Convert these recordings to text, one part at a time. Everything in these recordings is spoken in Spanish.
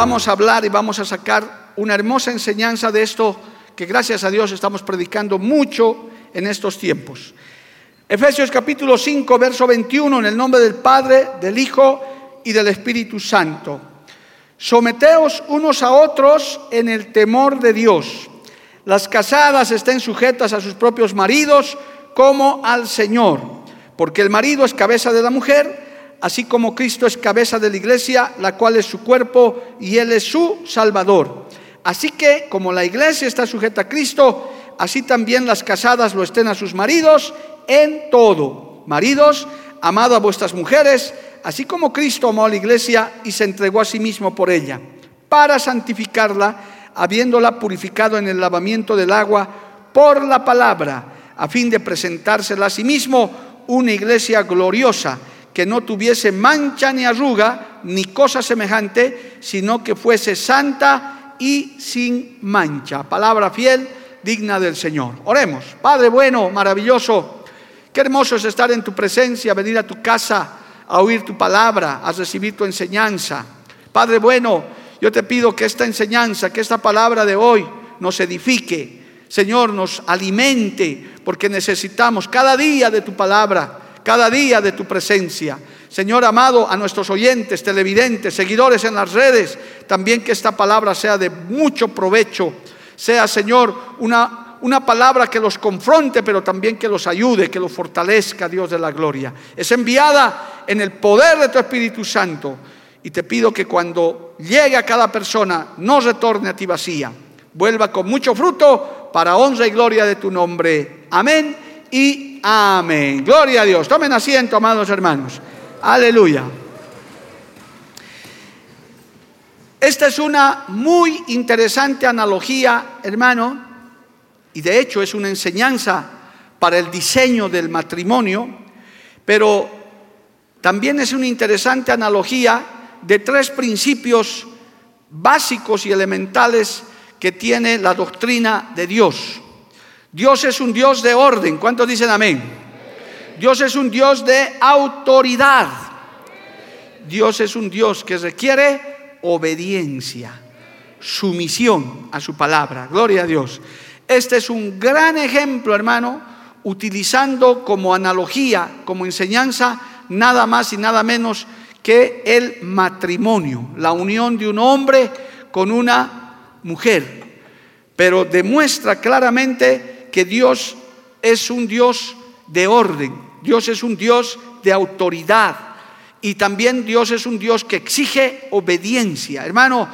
Vamos a hablar y vamos a sacar una hermosa enseñanza de esto que gracias a Dios estamos predicando mucho en estos tiempos. Efesios capítulo 5, verso 21, en el nombre del Padre, del Hijo y del Espíritu Santo. Someteos unos a otros en el temor de Dios. Las casadas estén sujetas a sus propios maridos como al Señor, porque el marido es cabeza de la mujer así como Cristo es cabeza de la iglesia, la cual es su cuerpo y Él es su Salvador. Así que como la iglesia está sujeta a Cristo, así también las casadas lo estén a sus maridos en todo. Maridos, amado a vuestras mujeres, así como Cristo amó a la iglesia y se entregó a sí mismo por ella, para santificarla, habiéndola purificado en el lavamiento del agua por la palabra, a fin de presentársela a sí mismo una iglesia gloriosa que no tuviese mancha ni arruga, ni cosa semejante, sino que fuese santa y sin mancha. Palabra fiel, digna del Señor. Oremos. Padre bueno, maravilloso, qué hermoso es estar en tu presencia, venir a tu casa a oír tu palabra, a recibir tu enseñanza. Padre bueno, yo te pido que esta enseñanza, que esta palabra de hoy nos edifique, Señor, nos alimente, porque necesitamos cada día de tu palabra cada día de tu presencia. Señor amado, a nuestros oyentes, televidentes, seguidores en las redes, también que esta palabra sea de mucho provecho, sea, Señor, una, una palabra que los confronte, pero también que los ayude, que los fortalezca, Dios de la gloria. Es enviada en el poder de tu Espíritu Santo. Y te pido que cuando llegue a cada persona, no retorne a ti vacía, vuelva con mucho fruto para honra y gloria de tu nombre. Amén y amén. Gloria a Dios. Tomen asiento, amados hermanos. Aleluya. Esta es una muy interesante analogía, hermano, y de hecho es una enseñanza para el diseño del matrimonio, pero también es una interesante analogía de tres principios básicos y elementales que tiene la doctrina de Dios. Dios es un Dios de orden. ¿Cuántos dicen amén? Dios es un Dios de autoridad. Dios es un Dios que requiere obediencia, sumisión a su palabra. Gloria a Dios. Este es un gran ejemplo, hermano, utilizando como analogía, como enseñanza, nada más y nada menos que el matrimonio, la unión de un hombre con una mujer. Pero demuestra claramente que Dios es un Dios de orden, Dios es un Dios de autoridad y también Dios es un Dios que exige obediencia. Hermano,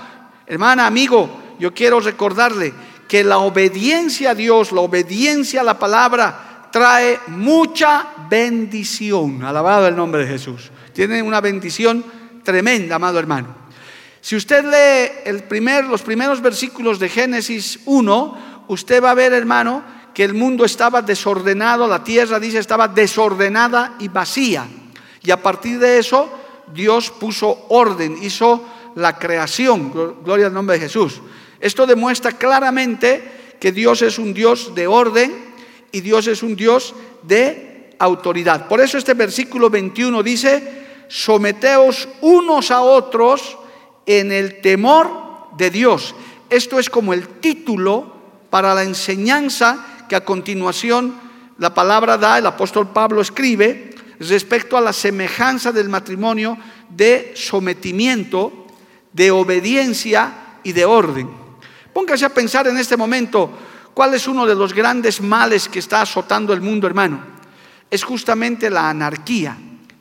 hermana, amigo, yo quiero recordarle que la obediencia a Dios, la obediencia a la palabra trae mucha bendición. Alabado el nombre de Jesús. Tiene una bendición tremenda, amado hermano. Si usted lee el primer, los primeros versículos de Génesis 1, usted va a ver, hermano, que el mundo estaba desordenado, la tierra dice estaba desordenada y vacía. Y a partir de eso Dios puso orden, hizo la creación, gloria al nombre de Jesús. Esto demuestra claramente que Dios es un Dios de orden y Dios es un Dios de autoridad. Por eso este versículo 21 dice, someteos unos a otros en el temor de Dios. Esto es como el título para la enseñanza que a continuación la palabra da, el apóstol Pablo escribe respecto a la semejanza del matrimonio de sometimiento, de obediencia y de orden. Póngase a pensar en este momento cuál es uno de los grandes males que está azotando el mundo, hermano. Es justamente la anarquía,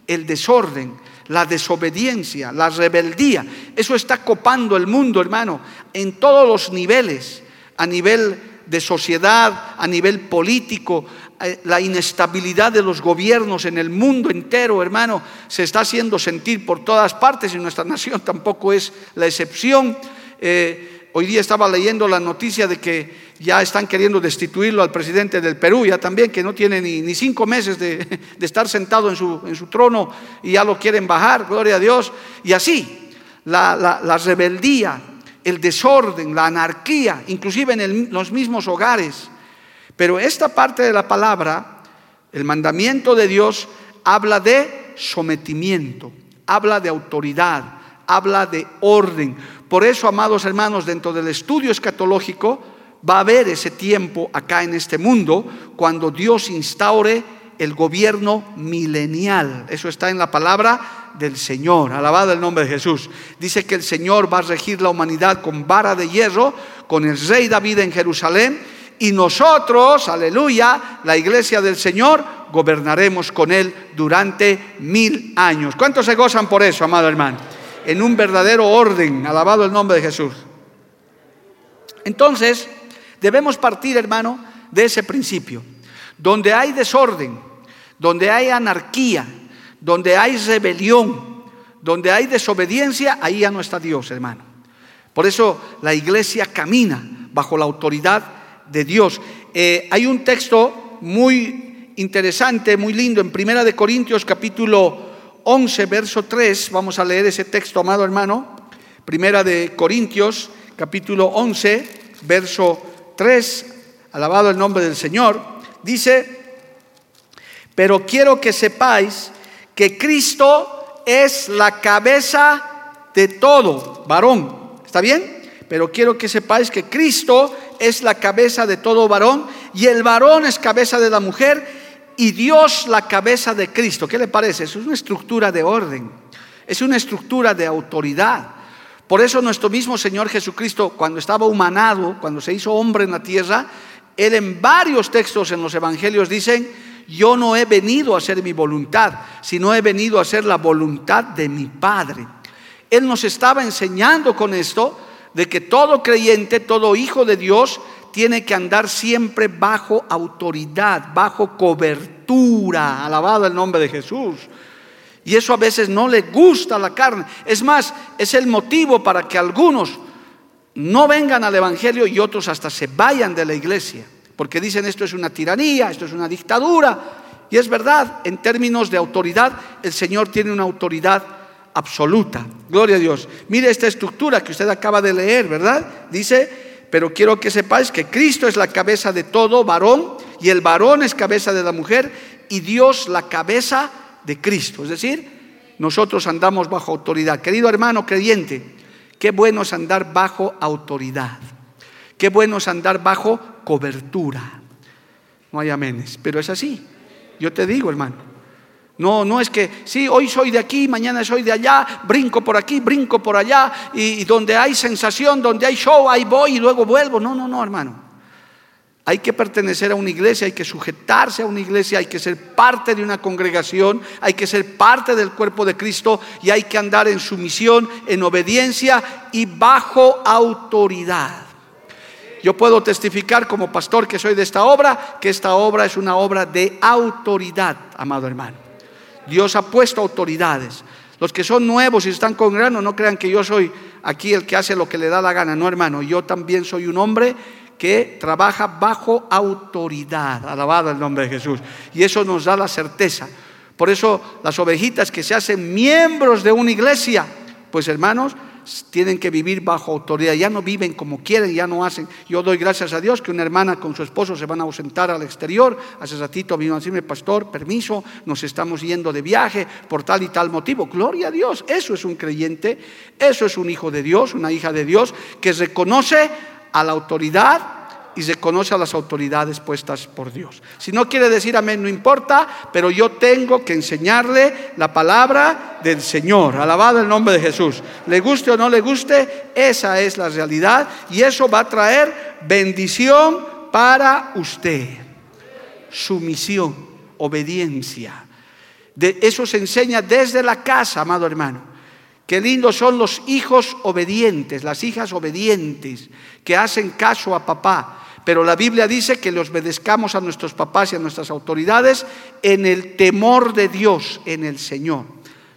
el desorden, la desobediencia, la rebeldía. Eso está copando el mundo, hermano, en todos los niveles, a nivel de sociedad, a nivel político, eh, la inestabilidad de los gobiernos en el mundo entero, hermano, se está haciendo sentir por todas partes y nuestra nación tampoco es la excepción. Eh, hoy día estaba leyendo la noticia de que ya están queriendo destituirlo al presidente del Perú, ya también, que no tiene ni, cinco meses de, estar sentado en su, en su, trono y ya lo quieren bajar, gloria a Dios. Y así, la, la, rebeldía, el desorden, la anarquía, inclusive en los mismos hogares. Pero esta parte de la palabra, el mandamiento de Dios, habla de sometimiento, habla de autoridad, habla de orden. Por eso, amados hermanos, dentro del estudio escatológico va a haber ese tiempo acá en este mundo cuando Dios instaure el gobierno milenial. Eso está en la palabra del Señor. Alabado el nombre de Jesús. Dice que el Señor va a regir la humanidad con vara de hierro, con el rey David en Jerusalén y nosotros, aleluya, la iglesia del Señor, gobernaremos con Él durante mil años. ¿Cuántos se gozan por eso, amado hermano? En un verdadero orden, alabado el nombre de Jesús. Entonces, debemos partir, hermano, de ese principio. Donde hay desorden, donde hay anarquía, donde hay rebelión, donde hay desobediencia, ahí ya no está Dios, hermano. Por eso la iglesia camina bajo la autoridad de Dios. Eh, hay un texto muy interesante, muy lindo, en Primera de Corintios capítulo 11, verso 3. Vamos a leer ese texto, amado hermano. Primera de Corintios capítulo 11, verso 3. Alabado el nombre del Señor. Dice, pero quiero que sepáis que Cristo es la cabeza de todo varón. ¿Está bien? Pero quiero que sepáis que Cristo es la cabeza de todo varón y el varón es cabeza de la mujer y Dios la cabeza de Cristo. ¿Qué le parece? Es una estructura de orden, es una estructura de autoridad. Por eso nuestro mismo Señor Jesucristo, cuando estaba humanado, cuando se hizo hombre en la tierra, Él en varios textos en los evangelios dicen, yo no he venido a hacer mi voluntad, sino he venido a hacer la voluntad de mi Padre. Él nos estaba enseñando con esto de que todo creyente, todo hijo de Dios, tiene que andar siempre bajo autoridad, bajo cobertura. Alabado el nombre de Jesús. Y eso a veces no le gusta a la carne. Es más, es el motivo para que algunos no vengan al Evangelio y otros hasta se vayan de la iglesia. Porque dicen esto es una tiranía, esto es una dictadura. Y es verdad, en términos de autoridad, el Señor tiene una autoridad absoluta. Gloria a Dios. Mire esta estructura que usted acaba de leer, ¿verdad? Dice, pero quiero que sepáis que Cristo es la cabeza de todo varón y el varón es cabeza de la mujer y Dios la cabeza de Cristo. Es decir, nosotros andamos bajo autoridad. Querido hermano creyente, qué bueno es andar bajo autoridad. Qué bueno es andar bajo cobertura. No hay amenes, pero es así. Yo te digo, hermano. No, no es que, sí, hoy soy de aquí, mañana soy de allá, brinco por aquí, brinco por allá, y, donde hay sensación, donde hay show, ahí voy y luego vuelvo. No, no, no, hermano. Hay que pertenecer a una iglesia, hay que sujetarse a una iglesia, hay que ser parte de una congregación, hay que ser parte del cuerpo de Cristo y hay que andar en sumisión, en obediencia y bajo autoridad. Yo puedo testificar como pastor que soy de esta obra, que esta obra es una obra de autoridad, amado hermano. Dios ha puesto autoridades. Los que son nuevos y están con grano, no crean que yo soy aquí el que hace lo que le da la gana. No, hermano, yo también soy un hombre que trabaja bajo autoridad. Alabado el nombre de Jesús. Y eso nos da la certeza. Por eso las ovejitas que se hacen miembros de una iglesia, pues hermanos, tienen que vivir bajo autoridad, ya no viven como quieren, ya no hacen. Yo doy gracias a Dios que una hermana con su esposo se van a ausentar al exterior. Hace ratito vino a decirme, pastor, permiso, nos estamos yendo de viaje por tal y tal motivo. Gloria a Dios, eso es un creyente, eso es un hijo de Dios, una hija de Dios que reconoce a la autoridad y se conoce a las autoridades puestas por Dios. Si no quiere decir amén, no importa, pero yo tengo que enseñarle la palabra del Señor. Alabado el nombre de Jesús. Le guste o no le guste, esa es la realidad y eso va a traer bendición para usted. Sumisión, obediencia. De eso se enseña desde la casa, amado hermano. Qué lindos son los hijos obedientes, las hijas obedientes, que hacen caso a papá. Pero la Biblia dice que le obedezcamos a nuestros papás y a nuestras autoridades en el temor de Dios, en el Señor.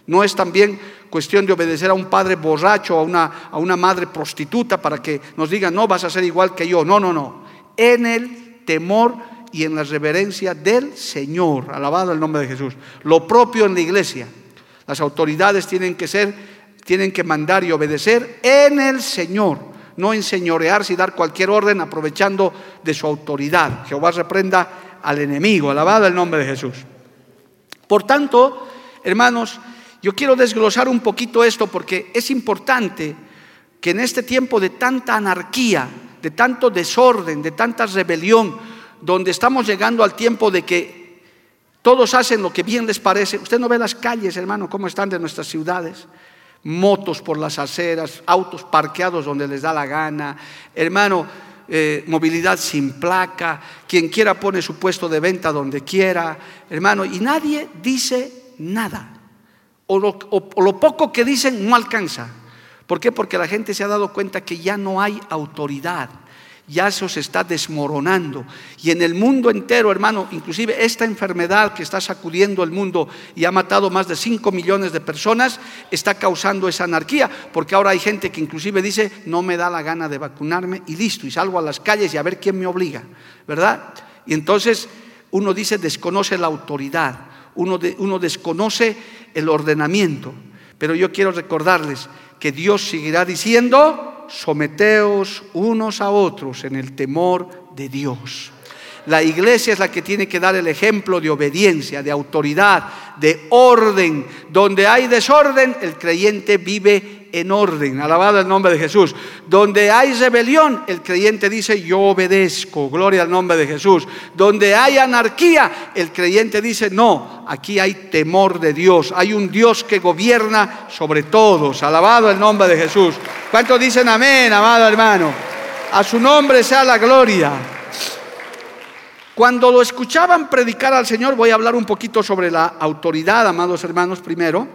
No es también cuestión de obedecer a un padre borracho o a una, a una madre prostituta para que nos digan, no, vas a ser igual que yo. No, no, no. En el temor y en la reverencia del Señor. Alabado el nombre de Jesús. Lo propio en la iglesia. Las autoridades tienen que ser, tienen que mandar y obedecer en el Señor, no enseñorearse y dar cualquier orden aprovechando de su autoridad. Jehová reprenda al enemigo. Alabado el nombre de Jesús. Por tanto, hermanos, yo quiero desglosar un poquito esto porque es importante que en este tiempo de tanta anarquía, de tanto desorden, de tanta rebelión, donde estamos llegando al tiempo de que todos hacen lo que bien les parece. Usted no ve las calles, hermano, cómo están de nuestras ciudades. Motos por las aceras, autos parqueados donde les da la gana. Hermano, eh, movilidad sin placa. Quien quiera pone su puesto de venta donde quiera. Hermano, y nadie dice nada. O lo, o lo poco que dicen no alcanza. ¿Por qué? Porque la gente se ha dado cuenta que ya no hay autoridad ya eso se está desmoronando. Y en el mundo entero, hermano, inclusive esta enfermedad que está sacudiendo el mundo y ha matado más de 5 millones de personas, está causando esa anarquía, porque ahora hay gente que inclusive dice, no me da la gana de vacunarme y listo, y salgo a las calles y a ver quién me obliga, ¿verdad? Y entonces uno dice, desconoce la autoridad, uno, uno desconoce el ordenamiento, pero yo quiero recordarles que Dios seguirá diciendo, someteos unos a otros en el temor de Dios. La iglesia es la que tiene que dar el ejemplo de obediencia, de autoridad, de orden. Donde hay desorden, el creyente vive en orden. Alabado el nombre de Jesús. Donde hay rebelión, el creyente dice, yo obedezco. Gloria al nombre de Jesús. Donde hay anarquía, el creyente dice, no, aquí hay temor de Dios. Hay un Dios que gobierna sobre todos. Alabado el nombre de Jesús. ¿Cuántos dicen amén, amado hermano? A su nombre sea la gloria. Cuando lo escuchaban predicar al Señor, voy a hablar un poquito sobre la autoridad, amados hermanos, primero.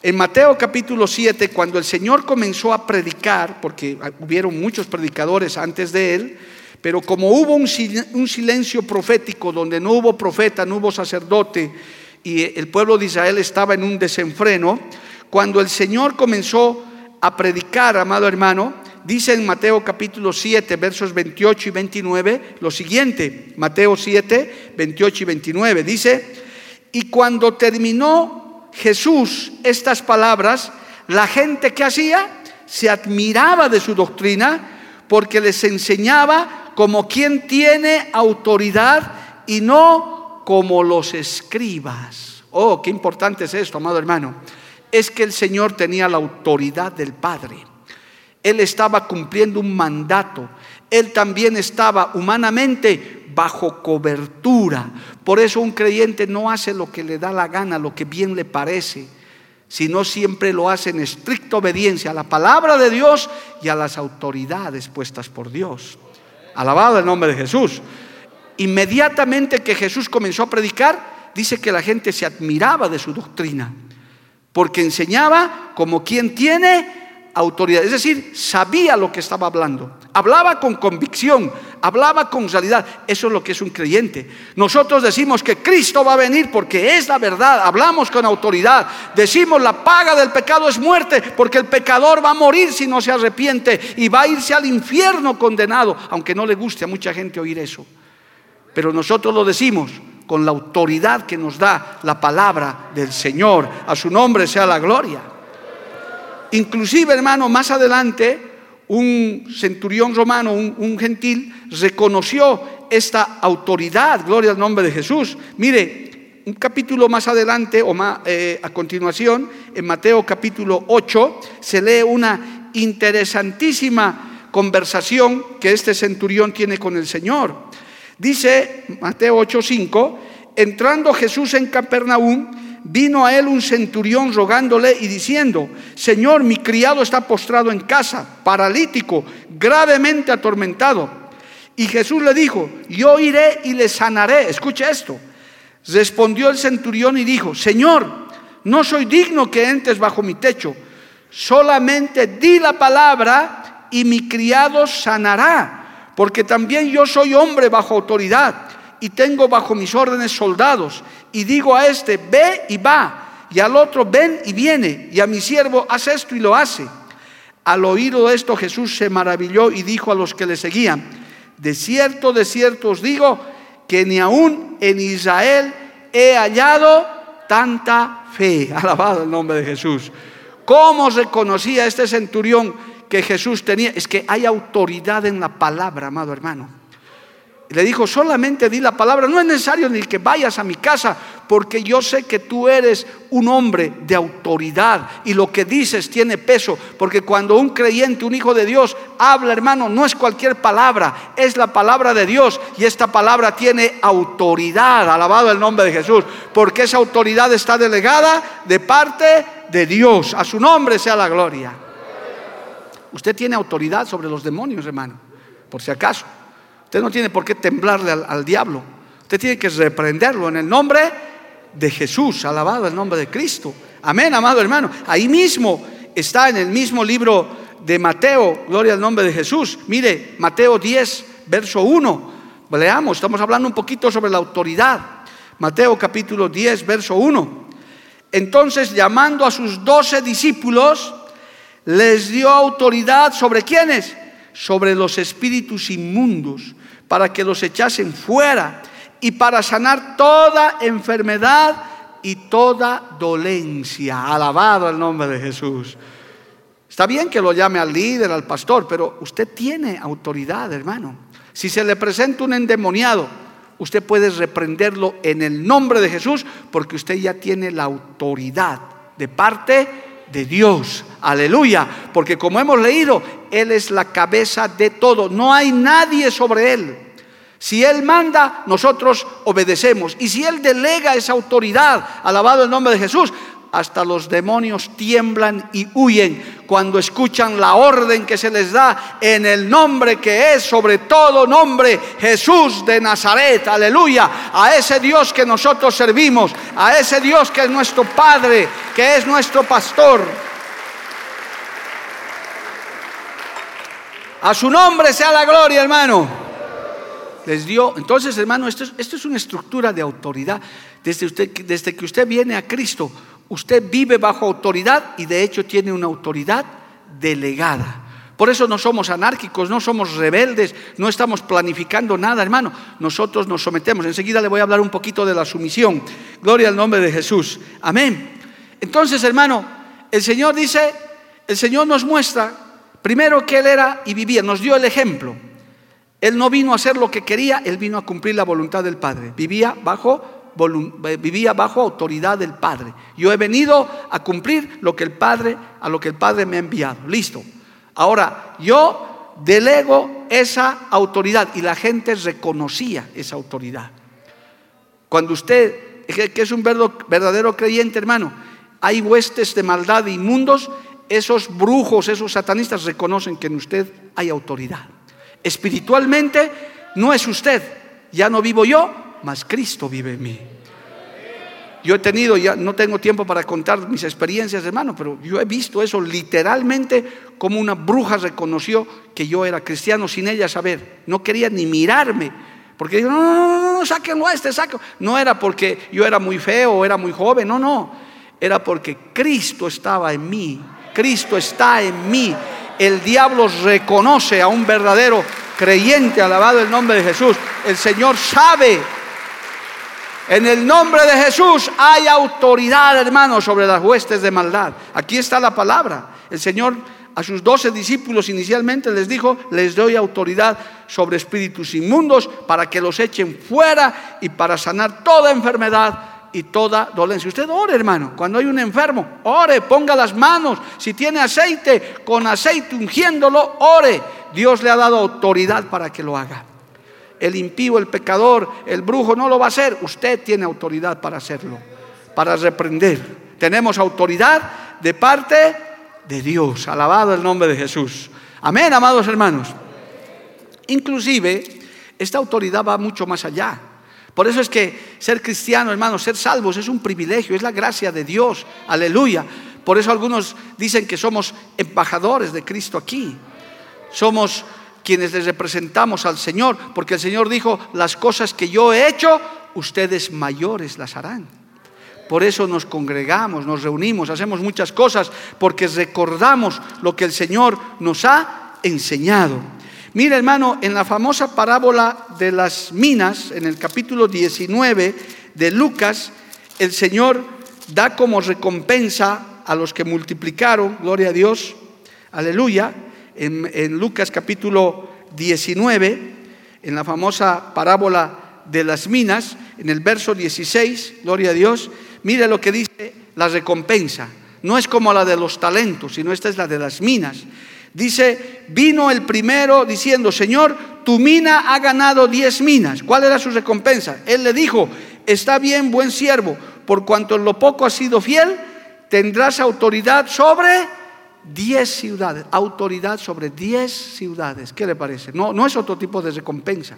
En Mateo capítulo 7, cuando el Señor comenzó a predicar, porque hubieron muchos predicadores antes de él, pero como hubo un silencio profético donde no hubo profeta, no hubo sacerdote, y el pueblo de Israel estaba en un desenfreno, cuando el Señor comenzó a predicar, amado hermano, dice en Mateo capítulo 7, versos 28 y 29, lo siguiente, Mateo 7, 28 y 29, dice, y cuando terminó Jesús estas palabras, la gente que hacía se admiraba de su doctrina porque les enseñaba como quien tiene autoridad y no como los escribas. Oh, qué importante es esto, amado hermano. Es que el Señor tenía la autoridad del Padre. Él estaba cumpliendo un mandato. Él también estaba humanamente bajo cobertura. Por eso un creyente no hace lo que le da la gana, lo que bien le parece, sino siempre lo hace en estricta obediencia a la palabra de Dios y a las autoridades puestas por Dios. Alabado el nombre de Jesús. Inmediatamente que Jesús comenzó a predicar, dice que la gente se admiraba de su doctrina, porque enseñaba como quien tiene autoridad, es decir, sabía lo que estaba hablando, hablaba con convicción, hablaba con realidad. Eso es lo que es un creyente. Nosotros decimos que Cristo va a venir porque es la verdad, hablamos con autoridad, decimos la paga del pecado es muerte porque el pecador va a morir si no se arrepiente y va a irse al infierno condenado, aunque no le guste a mucha gente oír eso. Pero nosotros lo decimos con la autoridad que nos da la palabra del Señor. A su nombre sea la gloria. Inclusive, hermano, más adelante, un centurión romano, un, gentil, reconoció esta autoridad, gloria al nombre de Jesús. Mire, un capítulo más adelante, o eh, a continuación, en Mateo capítulo 8, se lee una interesantísima conversación que este centurión tiene con el Señor. Dice Mateo 8:5, entrando Jesús en Capernaum, vino a él un centurión rogándole y diciendo, Señor, mi criado está postrado en casa, paralítico, gravemente atormentado. Y Jesús le dijo, yo iré y le sanaré. Escucha esto. Respondió el centurión y dijo, Señor, no soy digno que entres bajo mi techo, solamente di la palabra y mi criado sanará porque también yo soy hombre bajo autoridad y tengo bajo mis órdenes soldados. Y digo a este, ve y va, y al otro, ven y viene, y a mi siervo, haz esto y lo hace. Al oído esto Jesús se maravilló y dijo a los que le seguían, de cierto, de cierto os digo, que ni aún en Israel he hallado tanta fe. Alabado el nombre de Jesús. ¿Cómo reconocía este centurión que Jesús tenía? Es que hay autoridad en la palabra, amado hermano. Le dijo, solamente di la palabra, no es necesario ni que vayas a mi casa, porque yo sé que tú eres un hombre de autoridad y lo que dices tiene peso, porque cuando un creyente, un hijo de Dios habla, hermano, no es cualquier palabra, es la palabra de Dios y esta palabra tiene autoridad, alabado el nombre de Jesús, porque esa autoridad está delegada de parte de Dios, a su nombre sea la gloria. Usted tiene autoridad sobre los demonios, hermano, por si acaso. Usted no tiene por qué temblarle al, diablo. Usted tiene que reprenderlo en el nombre de Jesús. Alabado el nombre de Cristo. Amén, amado hermano. Ahí mismo está en el mismo libro de Mateo. Gloria al nombre de Jesús. Mire, Mateo 10, verso 1. Leamos, estamos hablando un poquito sobre la autoridad. Mateo capítulo 10, verso 1. Entonces, llamando a sus doce discípulos, les dio autoridad sobre quiénes? Sobre los espíritus inmundos para que los echasen fuera y para sanar toda enfermedad y toda dolencia. Alabado el nombre de Jesús. Está bien que lo llame al líder, al pastor, pero usted tiene autoridad, hermano. Si se le presenta un endemoniado, usted puede reprenderlo en el nombre de Jesús porque usted ya tiene la autoridad de parte de Dios. Aleluya. Porque como hemos leído, Él es la cabeza de todo. No hay nadie sobre Él. Si Él manda, nosotros obedecemos. Y si Él delega esa autoridad, alabado el nombre de Jesús, hasta los demonios tiemblan y huyen cuando escuchan la orden que se les da en el nombre que es sobre todo nombre, Jesús de Nazaret, aleluya, a ese Dios que nosotros servimos, a ese Dios que es nuestro Padre, que es nuestro pastor. A su nombre sea la gloria, hermano les dio. Entonces, hermano, esto es, una estructura de autoridad. Desde, usted, desde que usted viene a Cristo, usted vive bajo autoridad y de hecho tiene una autoridad delegada. Por eso no somos anárquicos, no somos rebeldes, no estamos planificando nada, hermano. Nosotros nos sometemos. Enseguida le voy a hablar un poquito de la sumisión. Gloria al nombre de Jesús. Amén. Entonces, hermano, el Señor dice, el Señor nos muestra primero que Él era y vivía, nos dio el ejemplo. Él no vino a hacer lo que quería, él vino a cumplir la voluntad del Padre. Vivía bajo, vivía bajo autoridad del Padre. Yo he venido a cumplir lo que el Padre, a lo que el Padre me ha enviado. Listo. Ahora, yo delego esa autoridad y la gente reconocía esa autoridad. Cuando usted, que es un verdadero creyente, hermano, hay huestes de maldad inmundos, esos brujos, esos satanistas reconocen que en usted hay autoridad. Espiritualmente no es usted, ya no vivo yo, mas Cristo vive en mí. Yo he tenido, ya no tengo tiempo para contar mis experiencias, hermano, pero yo he visto eso literalmente como una bruja reconoció que yo era cristiano sin ella saber. No quería ni mirarme, porque dijo, no, no, no, no, sáquenlo a este, sáquenlo. No era porque yo era muy feo o era muy joven, no, no. Era porque Cristo estaba en mí, Cristo está en mí el diablo reconoce a un verdadero creyente, alabado el nombre de Jesús. El Señor sabe. En el nombre de Jesús hay autoridad, hermano, sobre las huestes de maldad. Aquí está la palabra. El Señor a sus doce discípulos inicialmente les dijo, les doy autoridad sobre espíritus inmundos para que los echen fuera y para sanar toda enfermedad y toda dolencia. Usted ore, hermano. Cuando hay un enfermo, ore, ponga las manos. Si tiene aceite, con aceite ungiéndolo, ore. Dios le ha dado autoridad para que lo haga. El impío, el pecador, el brujo no lo va a hacer. Usted tiene autoridad para hacerlo, para reprender. Tenemos autoridad de parte de Dios. Alabado el nombre de Jesús. Amén, amados hermanos. Inclusive, esta autoridad va mucho más allá. Por eso es que ser cristiano, hermano, ser salvos es un privilegio, es la gracia de Dios. Aleluya. Por eso algunos dicen que somos embajadores de Cristo aquí. Somos quienes les representamos al Señor, porque el Señor dijo, las cosas que yo he hecho, ustedes mayores las harán. Por eso nos congregamos, nos reunimos, hacemos muchas cosas, porque recordamos lo que el Señor nos ha enseñado. Mira hermano, en la famosa parábola de las minas, en el capítulo 19 de Lucas, el Señor da como recompensa a los que multiplicaron, gloria a Dios, aleluya, en, Lucas capítulo 19, en la famosa parábola de las minas, en el verso 16, gloria a Dios, mire lo que dice la recompensa. No es como la de los talentos, sino esta es la de las minas. Dice, vino el primero diciendo, Señor, tu mina ha ganado diez minas. ¿Cuál era su recompensa? Él le dijo, está bien, buen siervo, por cuanto en lo poco has sido fiel, tendrás autoridad sobre diez ciudades, autoridad sobre diez ciudades. ¿Qué le parece? No, no es otro tipo de recompensa.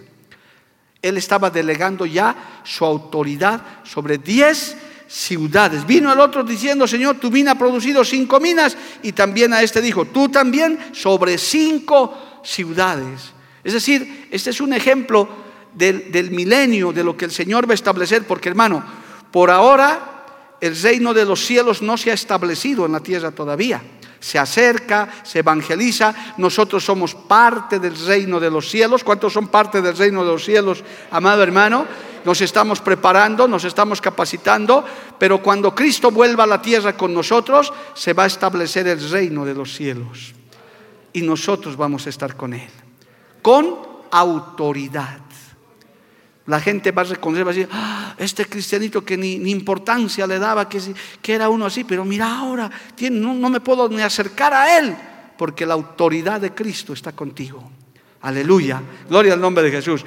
Él estaba delegando ya su autoridad sobre diez ciudades. Vino el otro diciendo, Señor, tu mina ha producido cinco minas y también a este dijo, tú también sobre cinco ciudades. Es decir, este es un ejemplo del, del milenio, de lo que el Señor va a establecer, porque hermano, por ahora el reino de los cielos no se ha establecido en la tierra todavía se acerca, se evangeliza. Nosotros somos parte del reino de los cielos. ¿Cuántos son parte del reino de los cielos, amado hermano? Nos estamos preparando, nos estamos capacitando, pero cuando Cristo vuelva a la tierra con nosotros, se va a establecer el reino de los cielos. Y nosotros vamos a estar con Él, con autoridad. La gente va a reconocer, va a decir, ah, este cristianito que ni, importancia le daba, que, era uno así, pero mira ahora, no, me puedo ni acercar a él, porque la autoridad de Cristo está contigo. Aleluya, gloria al nombre de Jesús.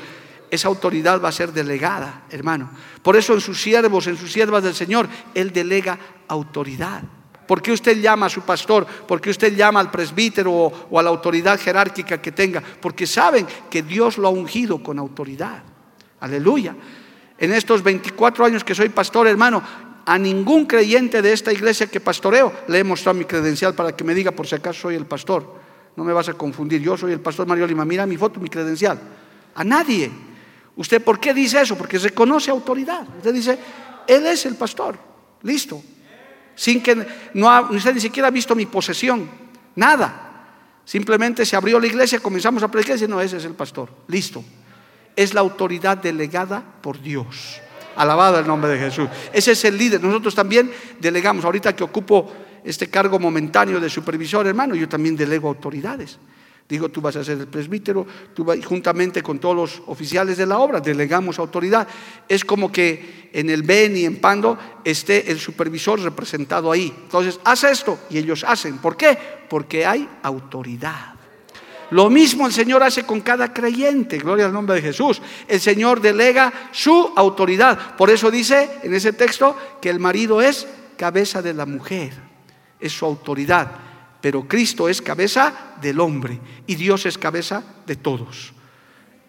Esa autoridad va a ser delegada, hermano. Por eso en sus siervos, en sus siervas del Señor, Él delega autoridad. ¿Por qué usted llama a su pastor? ¿Por qué usted llama al presbítero o, a la autoridad jerárquica que tenga? Porque saben que Dios lo ha ungido con autoridad. Aleluya. En estos 24 años que soy pastor, hermano, a ningún creyente de esta iglesia que pastoreo le he mostrado mi credencial para que me diga por si acaso soy el pastor. No me vas a confundir, yo soy el pastor Mario Lima, mira mi foto, mi credencial. A nadie. ¿Usted por qué dice eso? Porque reconoce autoridad. Usted dice, Él es el pastor. Listo. Sin que usted ni siquiera ha visto mi posesión. Nada. Simplemente se abrió la iglesia, comenzamos a predicar y dice, no, ese es el pastor. Listo es la autoridad delegada por Dios. Alabado el nombre de Jesús. Ese es el líder. Nosotros también delegamos. Ahorita que ocupo este cargo momentáneo de supervisor, hermano, yo también delego autoridades. Digo, tú vas a ser el presbítero, tú juntamente con todos los oficiales de la obra, delegamos autoridad. Es como que en el Ben y en Pando esté el supervisor representado ahí. Entonces, haz esto y ellos hacen. ¿Por qué? Porque hay autoridad. Lo mismo el Señor hace con cada creyente, gloria al nombre de Jesús. El Señor delega su autoridad. Por eso dice en ese texto que el marido es cabeza de la mujer, es su autoridad. Pero Cristo es cabeza del hombre y Dios es cabeza de todos.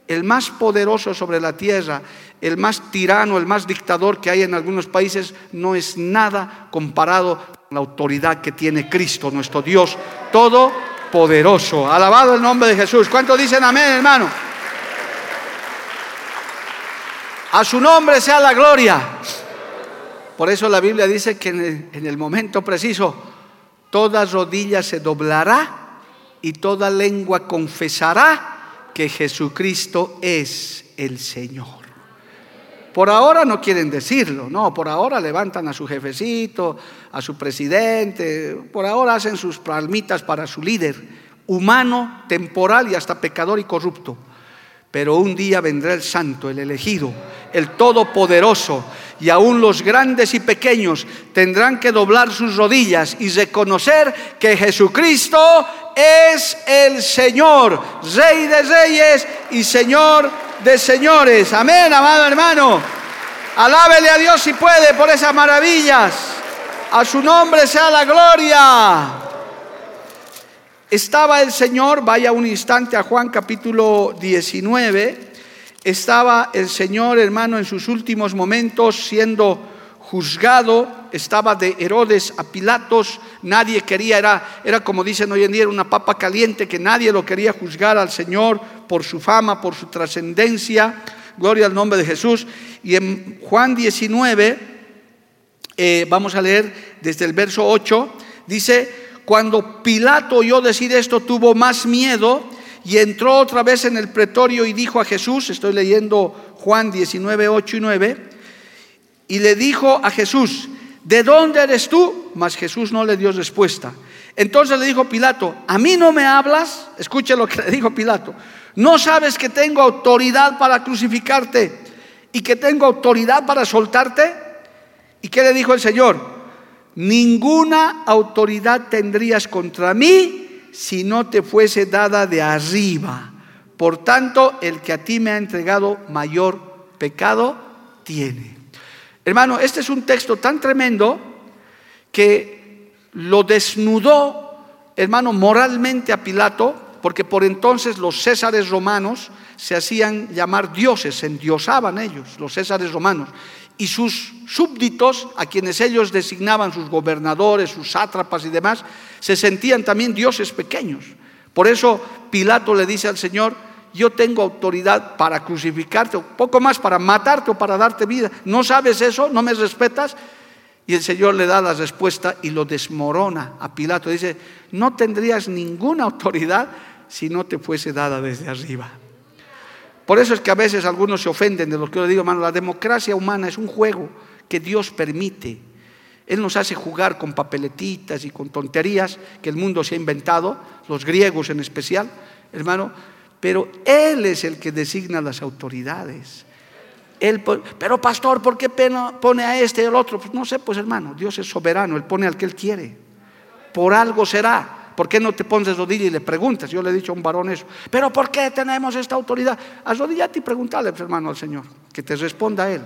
El más poderoso sobre la tierra, el más tirano, el más dictador que hay en algunos países, no es nada comparado con la autoridad que tiene Cristo, nuestro Dios. Todo poderoso. Alabado el nombre de Jesús. ¿Cuántos dicen amén, hermano? A su nombre sea la gloria. Por eso la Biblia dice que en el, momento preciso toda rodilla se doblará y toda lengua confesará que Jesucristo es el Señor. Por ahora no quieren decirlo, no, por ahora levantan a su jefecito, a su presidente, por ahora hacen sus palmitas para su líder, humano, temporal y hasta pecador y corrupto. Pero un día vendrá el santo, el elegido, el todopoderoso, y aún los grandes y pequeños tendrán que doblar sus rodillas y reconocer que Jesucristo es el Señor, Rey de reyes y Señor de señores. Amén, amado hermano. Alábele a Dios si puede por esas maravillas. A su nombre sea la gloria. Estaba el Señor, vaya un instante a Juan capítulo 19, estaba el Señor hermano en sus últimos momentos siendo juzgado estaba de Herodes a Pilatos, nadie quería, era, era como dicen hoy en día, una papa caliente, que nadie lo quería juzgar al Señor por su fama, por su trascendencia. Gloria al nombre de Jesús. Y en Juan 19, eh, vamos a leer desde el verso 8, dice, cuando Pilato oyó decir esto, tuvo más miedo y entró otra vez en el pretorio y dijo a Jesús, estoy leyendo Juan 19, 8 y 9, y le dijo a Jesús, ¿de dónde eres tú? Mas Jesús no le dio respuesta. Entonces le dijo Pilato, ¿a mí no me hablas? Escuche lo que le dijo Pilato. ¿No sabes que tengo autoridad para crucificarte y que tengo autoridad para soltarte? ¿Y qué le dijo el Señor? Ninguna autoridad tendrías contra mí si no te fuese dada de arriba. Por tanto, el que a ti me ha entregado mayor pecado tiene. Hermano, este es un texto tan tremendo que lo desnudó, hermano, moralmente a Pilato, porque por entonces los césares romanos se hacían llamar dioses, se endiosaban ellos, los césares romanos, y sus súbditos, a quienes ellos designaban sus gobernadores, sus sátrapas y demás, se sentían también dioses pequeños. Por eso Pilato le dice al Señor, yo tengo autoridad para crucificarte, poco más para matarte o para darte vida. ¿No sabes eso? ¿No me respetas? Y el Señor le da la respuesta y lo desmorona a Pilato. Dice, no tendrías ninguna autoridad si no te fuese dada desde arriba. Por eso es que a veces algunos se ofenden de lo que yo le digo, hermano, la democracia humana es un juego que Dios permite. Él nos hace jugar con papeletitas y con tonterías que el mundo se ha inventado, los griegos en especial, hermano, pero Él es el que designa las autoridades. Él, pero pastor, ¿por qué pone a este y al otro? Pues no sé, pues hermano, Dios es soberano, Él pone al que Él quiere. Por algo será. ¿Por qué no te pones de y le preguntas? Yo le he dicho a un varón eso. ¿Pero por qué tenemos esta autoridad? Arrodillate y pregúntale, pues, hermano, al Señor. Que te responda Él.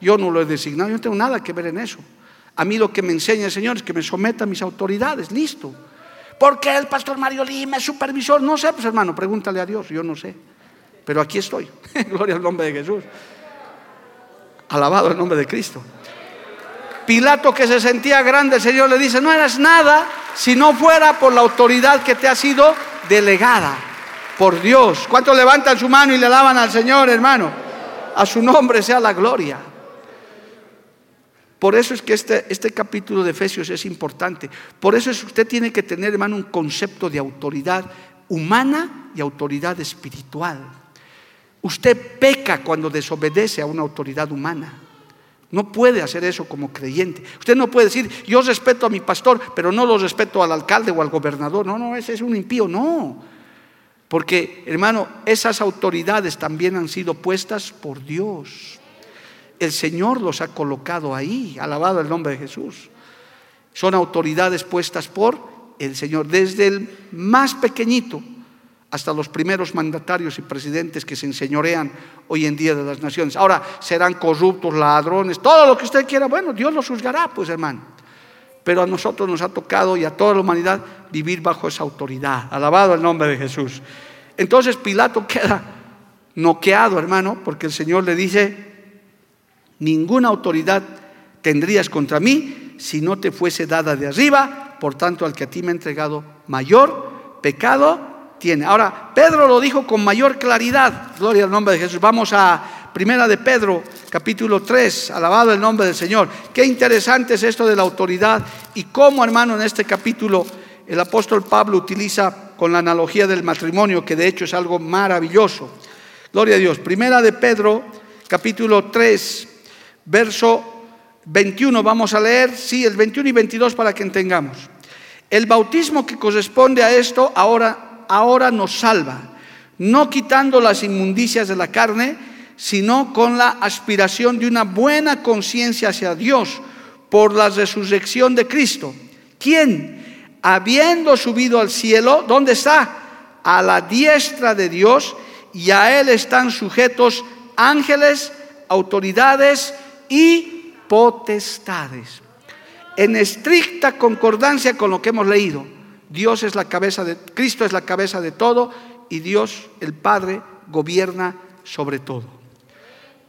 Yo no lo he designado, yo no tengo nada que ver en eso. A mí lo que me enseña el Señor es que me someta a mis autoridades. Listo. ¿Por qué el pastor Mario Lima es supervisor? No sé, pues hermano, pregúntale a Dios, yo no sé. Pero aquí estoy. Gloria al nombre de Jesús. Alabado el nombre de Cristo. Pilato que se sentía grande, el Señor le dice, no eres nada si no fuera por la autoridad que te ha sido delegada por Dios. ¿Cuántos levantan su mano y le alaban al Señor, hermano? A su nombre sea la gloria. Por eso es que este, este capítulo de Efesios es importante. Por eso es usted tiene que tener, hermano, un concepto de autoridad humana y autoridad espiritual. Usted peca cuando desobedece a una autoridad humana. No puede hacer eso como creyente. Usted no puede decir, yo respeto a mi pastor, pero no lo respeto al alcalde o al gobernador. No, no, ese es un impío. No. Porque, hermano, esas autoridades también han sido puestas por Dios el Señor los ha colocado ahí, alabado el nombre de Jesús. Son autoridades puestas por el Señor, desde el más pequeñito hasta los primeros mandatarios y presidentes que se enseñorean hoy en día de las naciones. Ahora serán corruptos, ladrones, todo lo que usted quiera. Bueno, Dios los juzgará, pues hermano. Pero a nosotros nos ha tocado y a toda la humanidad vivir bajo esa autoridad. Alabado el nombre de Jesús. Entonces Pilato queda noqueado, hermano, porque el Señor le dice, ninguna autoridad tendrías contra mí si no te fuese dada de arriba, por tanto al que a ti me ha entregado mayor pecado tiene. Ahora, Pedro lo dijo con mayor claridad, gloria al nombre de Jesús. Vamos a Primera de Pedro, capítulo 3, alabado el nombre del Señor. Qué interesante es esto de la autoridad y cómo, hermano, en este capítulo el apóstol Pablo utiliza con la analogía del matrimonio, que de hecho es algo maravilloso. Gloria a Dios. Primera de Pedro, capítulo 3, verso 21 vamos a leer, sí, el 21 y 22 para que entendamos. El bautismo que corresponde a esto ahora, ahora nos salva, no quitando las inmundicias de la carne, sino con la aspiración de una buena conciencia hacia Dios por la resurrección de Cristo, quien, habiendo subido al cielo, ¿dónde está? A la diestra de Dios, y a Él están sujetos ángeles, autoridades, y potestades. En estricta concordancia con lo que hemos leído, Dios es la cabeza de Cristo es la cabeza de todo y Dios el Padre gobierna sobre todo.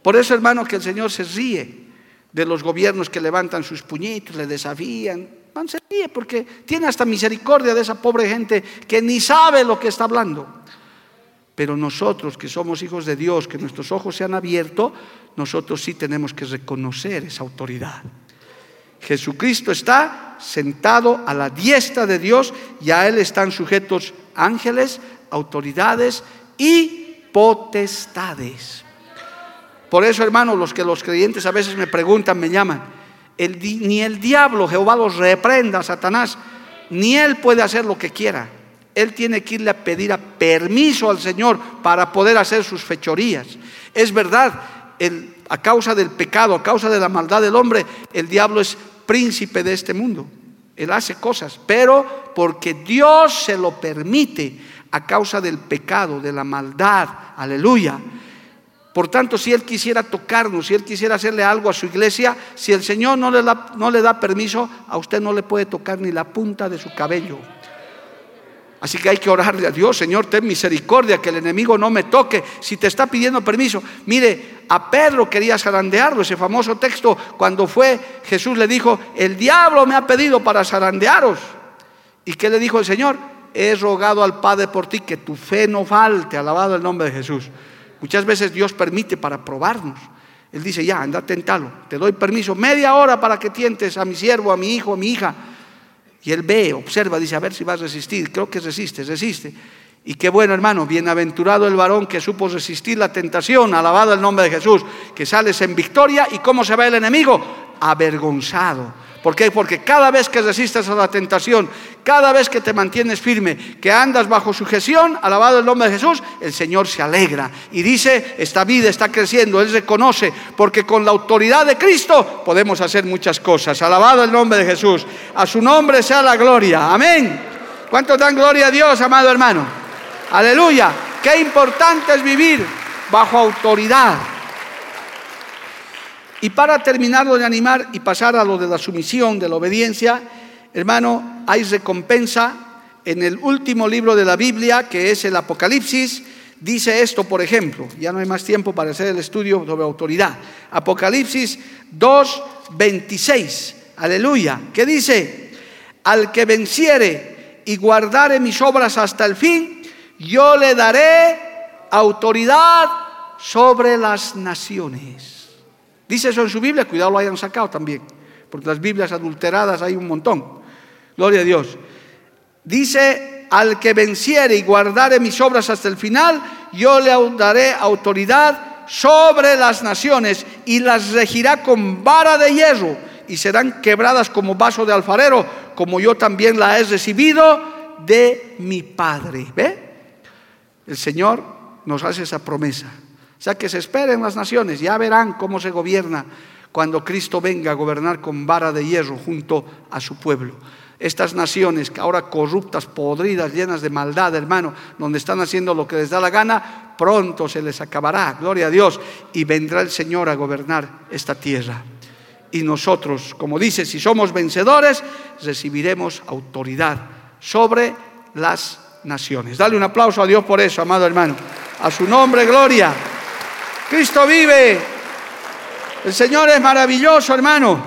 Por eso, hermano, que el Señor se ríe de los gobiernos que levantan sus puñitos, le desafían. Man se ríe porque tiene hasta misericordia de esa pobre gente que ni sabe lo que está hablando. Pero nosotros que somos hijos de Dios, que nuestros ojos se han abierto, nosotros sí tenemos que reconocer esa autoridad. Jesucristo está sentado a la diestra de Dios y a Él están sujetos ángeles, autoridades y potestades. Por eso, hermanos, los que los creyentes a veces me preguntan, me llaman, ni el diablo, Jehová los reprenda, Satanás, ni él puede hacer lo que quiera. Él tiene que irle a pedir permiso al Señor para poder hacer sus fechorías. Es verdad, a causa del pecado, a causa de la maldad del hombre, el diablo es príncipe de este mundo. Él hace cosas, pero porque Dios se lo permite a causa del pecado, de la maldad, aleluya, por tanto, si Él quisiera tocarnos, si Él quisiera hacerle algo a su iglesia, si el Señor no le da permiso, a usted no le puede tocar ni la punta de su cabello. Así que hay que orarle a Dios, Señor, ten misericordia, que el enemigo no me toque. Si te está pidiendo permiso, mire, a Pedro quería zarandearlo, ese famoso texto, cuando fue, Jesús le dijo, el diablo me ha pedido para zarandearos. ¿Y qué le dijo el Señor? He rogado al Padre por ti que tu fe no falte, alabado el nombre de Jesús. Muchas veces Dios permite para probarnos. Él dice, ya, anda, tentalo, te doy permiso, media hora para que tientes a mi siervo, a mi hijo, a mi hija. Y él ve, observa, dice, a ver si vas a resistir. Creo que resiste, resiste. Y qué bueno, hermano, bienaventurado el varón que supo resistir la tentación, alabado el nombre de Jesús, que sales en victoria y cómo se va el enemigo, avergonzado. ¿Por qué? Porque cada vez que resistes a la tentación, cada vez que te mantienes firme, que andas bajo sujeción, alabado el nombre de Jesús, el Señor se alegra y dice, esta vida está creciendo, Él reconoce, porque con la autoridad de Cristo podemos hacer muchas cosas. Alabado el nombre de Jesús. A su nombre sea la gloria. Amén. ¿Cuánto dan gloria a Dios, amado hermano? Aleluya. Qué importante es vivir bajo autoridad. Y para terminarlo de animar y pasar a lo de la sumisión, de la obediencia, hermano, hay recompensa en el último libro de la Biblia, que es el Apocalipsis. Dice esto, por ejemplo, ya no hay más tiempo para hacer el estudio sobre autoridad. Apocalipsis 2, 26. Aleluya. ¿Qué dice? Al que venciere y guardare mis obras hasta el fin, yo le daré autoridad sobre las naciones. Dice eso en su Biblia, cuidado lo hayan sacado también, porque las Biblias adulteradas hay un montón. Gloria a Dios. Dice, al que venciere y guardare mis obras hasta el final, yo le daré autoridad sobre las naciones y las regirá con vara de hierro y serán quebradas como vaso de alfarero, como yo también la he recibido de mi Padre. ¿Ve? El Señor nos hace esa promesa. O sea, que se esperen las naciones, ya verán cómo se gobierna cuando Cristo venga a gobernar con vara de hierro junto a su pueblo. Estas naciones que ahora corruptas, podridas, llenas de maldad, hermano, donde están haciendo lo que les da la gana, pronto se les acabará, gloria a Dios, y vendrá el Señor a gobernar esta tierra. Y nosotros, como dice, si somos vencedores, recibiremos autoridad sobre las naciones. Dale un aplauso a Dios por eso, amado hermano. A su nombre, gloria. Cristo vive. El Señor es maravilloso, hermano.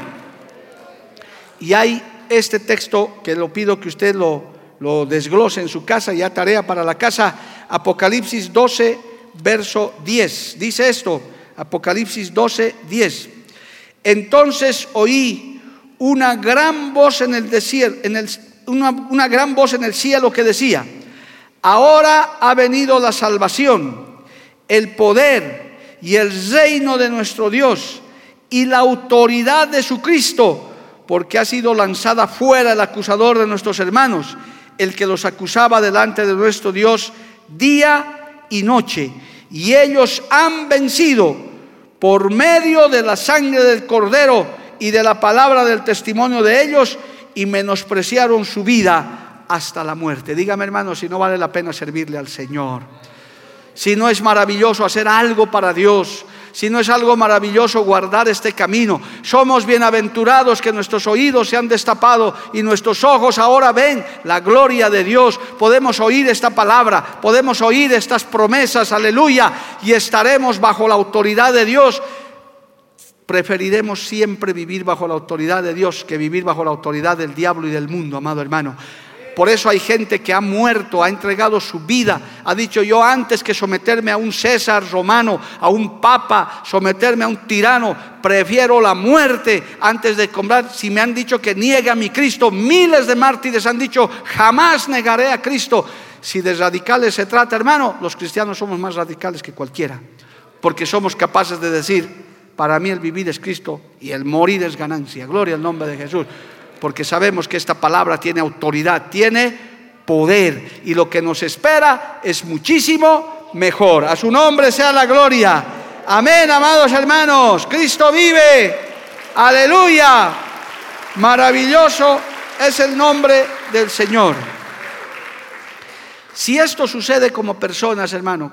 Y hay este texto que lo pido que usted lo, lo desglose en su casa, ya tarea para la casa, Apocalipsis 12, verso 10. Dice esto, Apocalipsis 12, 10. Entonces oí una gran voz en el desierto, en el, una, una gran voz en el cielo que decía, ahora ha venido la salvación, el poder, y el reino de nuestro Dios y la autoridad de su Cristo, porque ha sido lanzada fuera el acusador de nuestros hermanos, el que los acusaba delante de nuestro Dios día y noche. Y ellos han vencido por medio de la sangre del cordero y de la palabra del testimonio de ellos y menospreciaron su vida hasta la muerte. Dígame hermano si no vale la pena servirle al Señor si no es maravilloso hacer algo para Dios, si no es algo maravilloso guardar este camino. Somos bienaventurados que nuestros oídos se han destapado y nuestros ojos ahora ven la gloria de Dios. Podemos oír esta palabra, podemos oír estas promesas, aleluya, y estaremos bajo la autoridad de Dios preferiremos siempre vivir bajo la autoridad de Dios que vivir bajo la autoridad del diablo y del mundo, amado hermano. Por eso hay gente que ha muerto, ha entregado su vida, ha dicho yo antes que someterme a un César romano, a un papa, someterme a un tirano, prefiero la muerte antes de comprar. Si me han dicho que niegue a mi Cristo, miles de mártires han dicho jamás negaré a Cristo. Si de radicales se trata, hermano, los cristianos somos más radicales que cualquiera, porque somos capaces de decir, para mí el vivir es Cristo y el morir es ganancia. Gloria al nombre de Jesús porque sabemos que esta palabra tiene autoridad, tiene poder y lo que nos espera es muchísimo mejor. A su nombre sea la gloria. Amén, amados hermanos. Cristo vive. Aleluya. Maravilloso es el nombre del Señor. Si esto sucede como personas, hermano,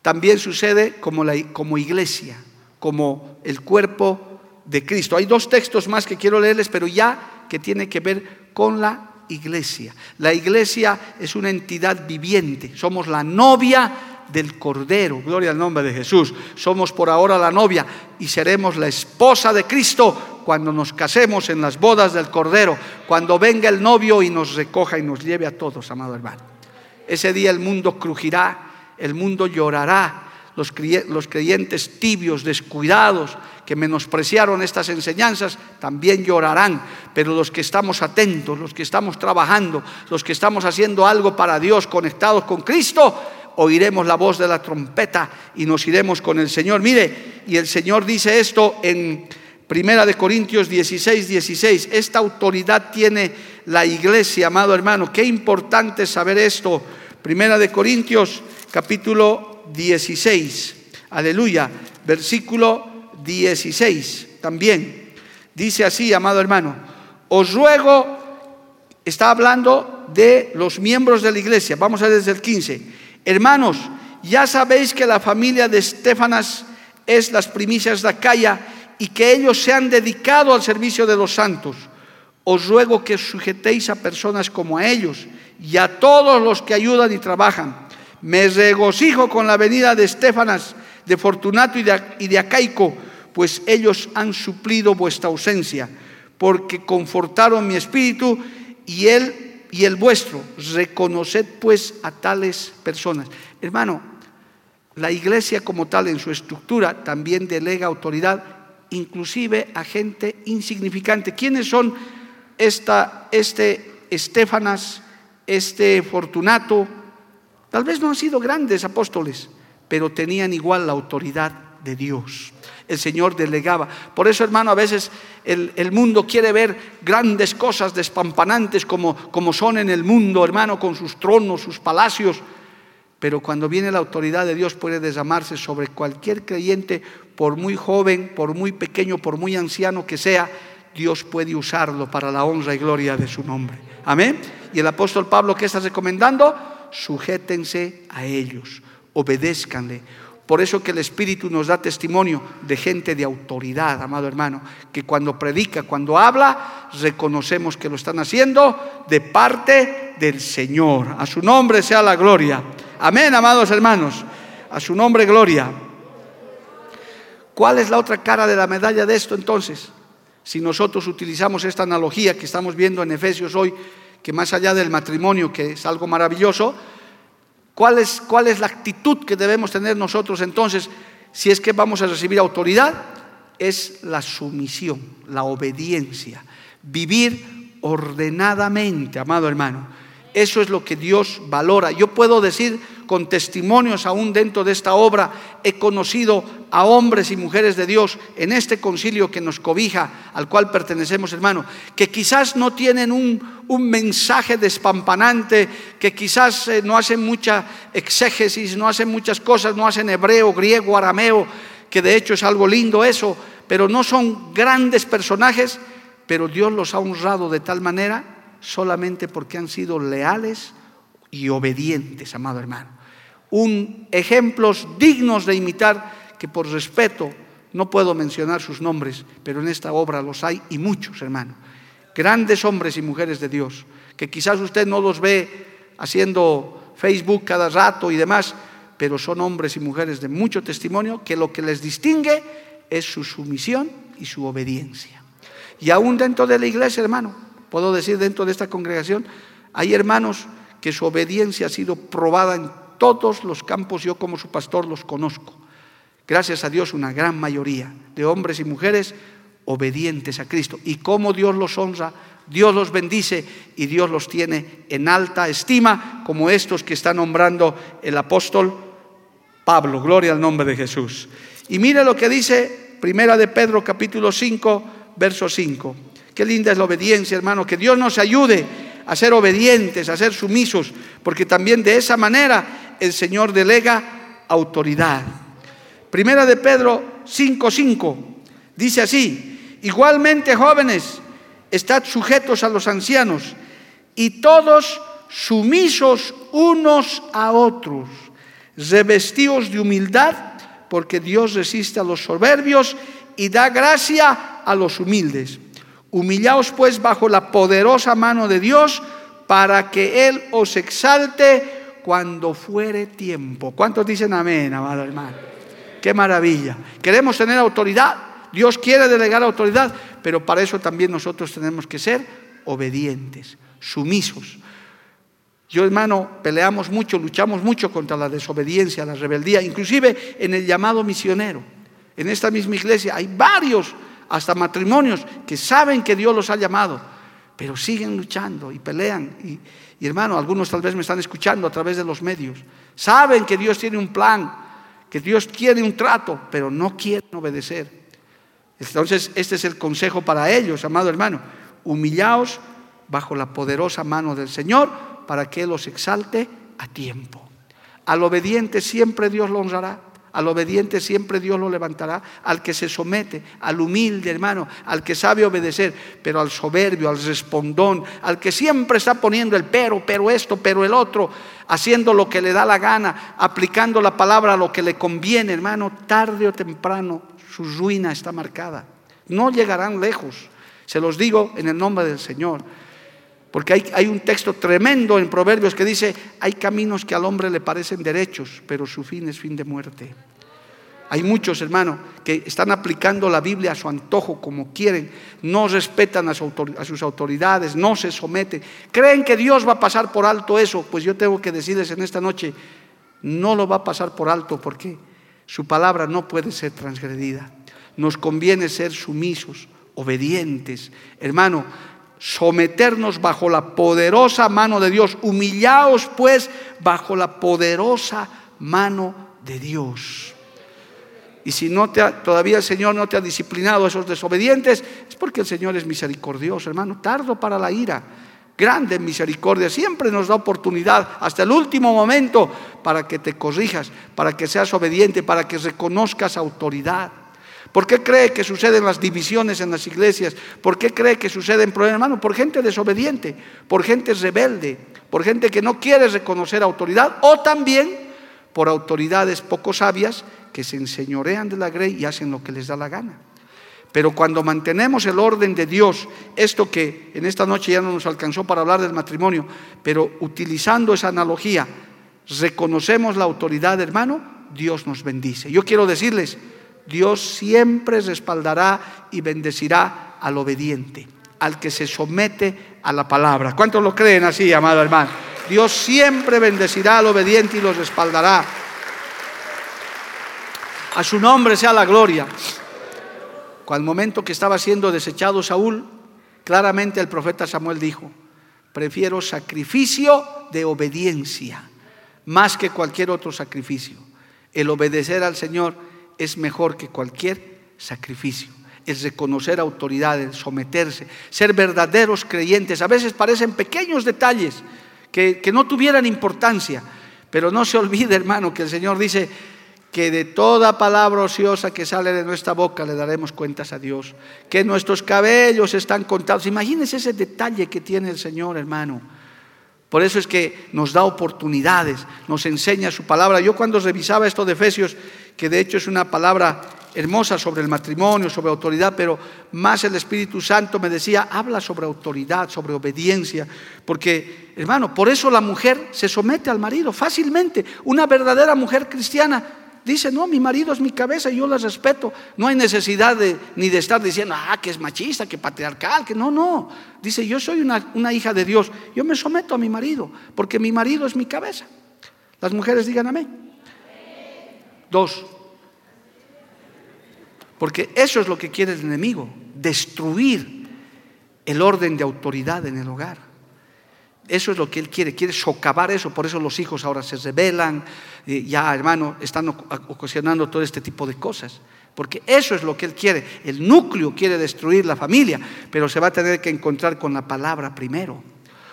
también sucede como, como iglesia, como el cuerpo de Cristo. Hay dos textos más que quiero leerles, pero ya que tiene que ver con la iglesia. La iglesia es una entidad viviente, somos la novia del Cordero, gloria al nombre de Jesús. Somos por ahora la novia y seremos la esposa de Cristo cuando nos casemos en las bodas del Cordero, cuando venga el novio y nos recoja y nos lleve a todos, amado hermano. Ese día el mundo crujirá, el mundo llorará, los creyentes tibios, descuidados, que menospreciaron estas enseñanzas, también llorarán. Pero los que estamos atentos, los que estamos trabajando, los que estamos haciendo algo para Dios, conectados con Cristo, oiremos la voz de la trompeta y nos iremos con el Señor. Mire, y el Señor dice esto en Primera de Corintios 16, 16. Esta autoridad tiene la iglesia, amado hermano. Qué importante saber esto. Primera de Corintios capítulo 16. Aleluya. Versículo 16 también. Dice así, amado hermano, os ruego, está hablando de los miembros de la iglesia, vamos a ver desde el 15. Hermanos, ya sabéis que la familia de Estefanas es las primicias de Acaya y que ellos se han dedicado al servicio de los santos. Os ruego que sujetéis a personas como a ellos y a todos los que ayudan y trabajan. Me regocijo con la venida de Estefanas, de Fortunato y de, y de Acaico, pues ellos han suplido vuestra ausencia, porque confortaron mi espíritu y él y el vuestro. Reconoced pues a tales personas. Hermano, la iglesia como tal en su estructura también delega autoridad inclusive a gente insignificante. ¿Quiénes son esta, este Estefanas, este Fortunato? Tal vez no han sido grandes apóstoles, pero tenían igual la autoridad de Dios el Señor delegaba. Por eso, hermano, a veces el, mundo quiere ver grandes cosas despampanantes como, como son en el mundo, hermano, con sus tronos, sus palacios. Pero cuando viene la autoridad de Dios puede desamarse sobre cualquier creyente, por muy joven, por muy pequeño, por muy anciano que sea, Dios puede usarlo para la honra y gloria de su nombre. Amén. Y el apóstol Pablo, ¿qué está recomendando? Sujétense a ellos, obedézcanle, por eso que el Espíritu nos da testimonio de gente de autoridad, amado hermano, que cuando predica, cuando habla, reconocemos que lo están haciendo de parte del Señor. A su nombre sea la gloria. Amén, amados hermanos. A su nombre gloria. ¿Cuál es la otra cara de la medalla de esto entonces? Si nosotros utilizamos esta analogía que estamos viendo en Efesios hoy, que más allá del matrimonio, que es algo maravilloso, ¿Cuál es, ¿Cuál es la actitud que debemos tener nosotros entonces si es que vamos a recibir autoridad? Es la sumisión, la obediencia, vivir ordenadamente, amado hermano. Eso es lo que Dios valora. Yo puedo decir con testimonios aún dentro de esta obra, he conocido a hombres y mujeres de Dios en este concilio que nos cobija, al cual pertenecemos, hermano, que quizás no tienen un, mensaje despampanante, que quizás eh, no hacen mucha exégesis, no hacen muchas cosas, no hacen hebreo, griego, arameo, que de hecho es algo lindo eso, pero no son grandes personajes, pero Dios los ha honrado de tal manera solamente porque han sido leales y obedientes, amado hermano. Un ejemplos dignos de imitar que por respeto no puedo mencionar sus nombres, pero en esta obra los hay y muchos, hermano. Grandes hombres y mujeres de Dios, que quizás usted no los ve haciendo Facebook cada rato y demás, pero son hombres y mujeres de mucho testimonio que lo que les distingue es su sumisión y su obediencia. Y aún dentro de la iglesia, hermano, puedo decir dentro de esta congregación, hay hermanos que su obediencia ha sido probada en todos los campos, yo como su pastor los conozco. Gracias a Dios, una gran mayoría de hombres y mujeres obedientes a Cristo. Y cómo Dios los honra, Dios los bendice y Dios los tiene en alta estima, como estos que está nombrando el apóstol Pablo. Gloria al nombre de Jesús. Y mire lo que dice Primera de Pedro capítulo 5, verso 5. Qué linda es la obediencia, hermano. Que Dios nos ayude a ser obedientes, a ser sumisos, porque también de esa manera el Señor delega autoridad. Primera de Pedro 5:5 dice así: Igualmente, jóvenes, estad sujetos a los ancianos y todos sumisos unos a otros, revestidos de humildad, porque Dios resiste a los soberbios y da gracia a los humildes. Humillaos pues bajo la poderosa mano de Dios para que Él os exalte cuando fuere tiempo. ¿Cuántos dicen amén, amado hermano? Qué maravilla. Queremos tener autoridad. Dios quiere delegar autoridad, pero para eso también nosotros tenemos que ser obedientes, sumisos. Yo, hermano, peleamos mucho, luchamos mucho contra la desobediencia, la rebeldía, inclusive en el llamado misionero. En esta misma iglesia hay varios hasta matrimonios que saben que Dios los ha llamado, pero siguen luchando y pelean. Y, hermano, algunos tal vez me están escuchando a través de los medios. Saben que Dios tiene un plan, que Dios tiene un trato, pero no quieren obedecer. Entonces, este es el consejo para ellos, amado hermano. Humillaos bajo la poderosa mano del Señor para que Él los exalte a tiempo. Al obediente siempre Dios lo honrará. Al obediente siempre Dios lo levantará, al que se somete, al humilde hermano, al que sabe obedecer, pero al soberbio, al respondón, al que siempre está poniendo el pero, pero esto, pero el otro, haciendo lo que le da la gana, aplicando la palabra a lo que le conviene, hermano, tarde o temprano su ruina está marcada. No llegarán lejos, se los digo en el nombre del Señor. Porque hay, un texto tremendo en Proverbios que dice, hay caminos que al hombre le parecen derechos, pero su fin es fin de muerte. Hay muchos, hermanos, que están aplicando la Biblia a su antojo como quieren, no respetan a, sus autoridades, no se someten, creen que Dios va a pasar por alto eso. Pues yo tengo que decirles en esta noche, no lo va a pasar por alto porque su palabra no puede ser transgredida. Nos conviene ser sumisos, obedientes. Hermano, someternos bajo la poderosa mano de Dios. Humillaos pues bajo la poderosa mano de Dios. Y si no te todavía el Señor no te ha disciplinado a esos desobedientes, es porque el Señor es misericordioso, hermano, tardo para la ira, grande misericordia, siempre nos da oportunidad hasta el último momento para que te corrijas, para que seas obediente, para que reconozcas autoridad. ¿Por qué cree que suceden las divisiones en las iglesias? ¿Por qué cree que suceden problemas? Hermano, por gente desobediente, por gente rebelde, por gente que no quiere reconocer autoridad o también por autoridades poco sabias que se enseñorean de la grey y hacen lo que les da la gana. Pero cuando mantenemos el orden de Dios, esto que en esta noche ya no nos alcanzó para hablar del matrimonio, pero utilizando esa analogía, reconocemos la autoridad, hermano, Dios nos bendice. Yo quiero decirles, Dios siempre respaldará y bendecirá al obediente, al que se somete a la palabra. ¿Cuántos lo creen así, amado hermano? Dios siempre bendecirá al obediente y los respaldará. A su nombre sea la gloria. Al momento que estaba siendo desechado Saúl, claramente el profeta Samuel dijo, prefiero sacrificio de obediencia más que cualquier otro sacrificio. El obedecer al Señor es mejor que cualquier sacrificio. Es reconocer autoridades, someterse, ser verdaderos creyentes. A veces parecen pequeños detalles que, que no tuvieran importancia, pero no se olvide, hermano, que el Señor dice que de toda palabra ociosa que sale de nuestra boca le daremos cuentas a Dios, que nuestros cabellos están contados. Imagínense ese detalle que tiene el Señor, hermano. Por eso es que nos da oportunidades, nos enseña su palabra. Yo cuando revisaba esto de Efesios, que de hecho es una palabra hermosa sobre el matrimonio, sobre autoridad, pero más el Espíritu Santo me decía, habla sobre autoridad, sobre obediencia, porque hermano, por eso la mujer se somete al marido fácilmente. Una verdadera mujer cristiana Dice, no, mi marido es mi cabeza y yo la respeto. No hay necesidad de, ni de estar diciendo, ah, que es machista, que patriarcal, que no, no. Dice, yo soy una, una hija de Dios. Yo me someto a mi marido, porque mi marido es mi cabeza. Las mujeres digan amén. Dos. Porque eso es lo que quiere el enemigo, destruir el orden de autoridad en el hogar. Eso es lo que Él quiere, quiere socavar eso, por eso los hijos ahora se rebelan, eh, ya hermano, están ocasionando todo este tipo de cosas, porque eso es lo que Él quiere. El núcleo quiere destruir la familia, pero se va a tener que encontrar con la palabra primero.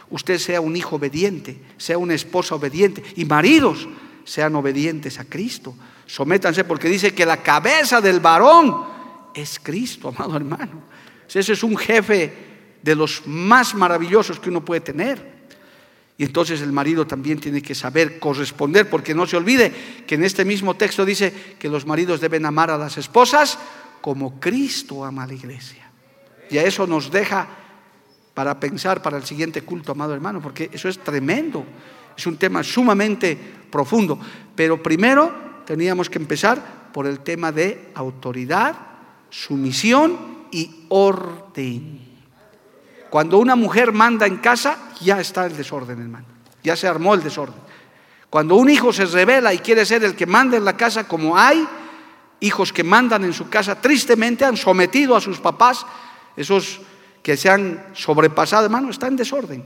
Usted sea un hijo obediente, sea una esposa obediente, y maridos sean obedientes a Cristo. Sométanse porque dice que la cabeza del varón es Cristo, amado hermano. Ese es un jefe de los más maravillosos que uno puede tener. Y entonces el marido también tiene que saber corresponder, porque no se olvide que en este mismo texto dice que los maridos deben amar a las esposas como Cristo ama a la iglesia. Y a eso nos deja para pensar para el siguiente culto, amado hermano, porque eso es tremendo. Es un tema sumamente profundo. Pero primero teníamos que empezar por el tema de autoridad, sumisión y orden. Cuando una mujer manda en casa, ya está el desorden, hermano. Ya se armó el desorden. Cuando un hijo se revela y quiere ser el que manda en la casa, como hay hijos que mandan en su casa, tristemente han sometido a sus papás, esos que se han sobrepasado, hermano, está en desorden.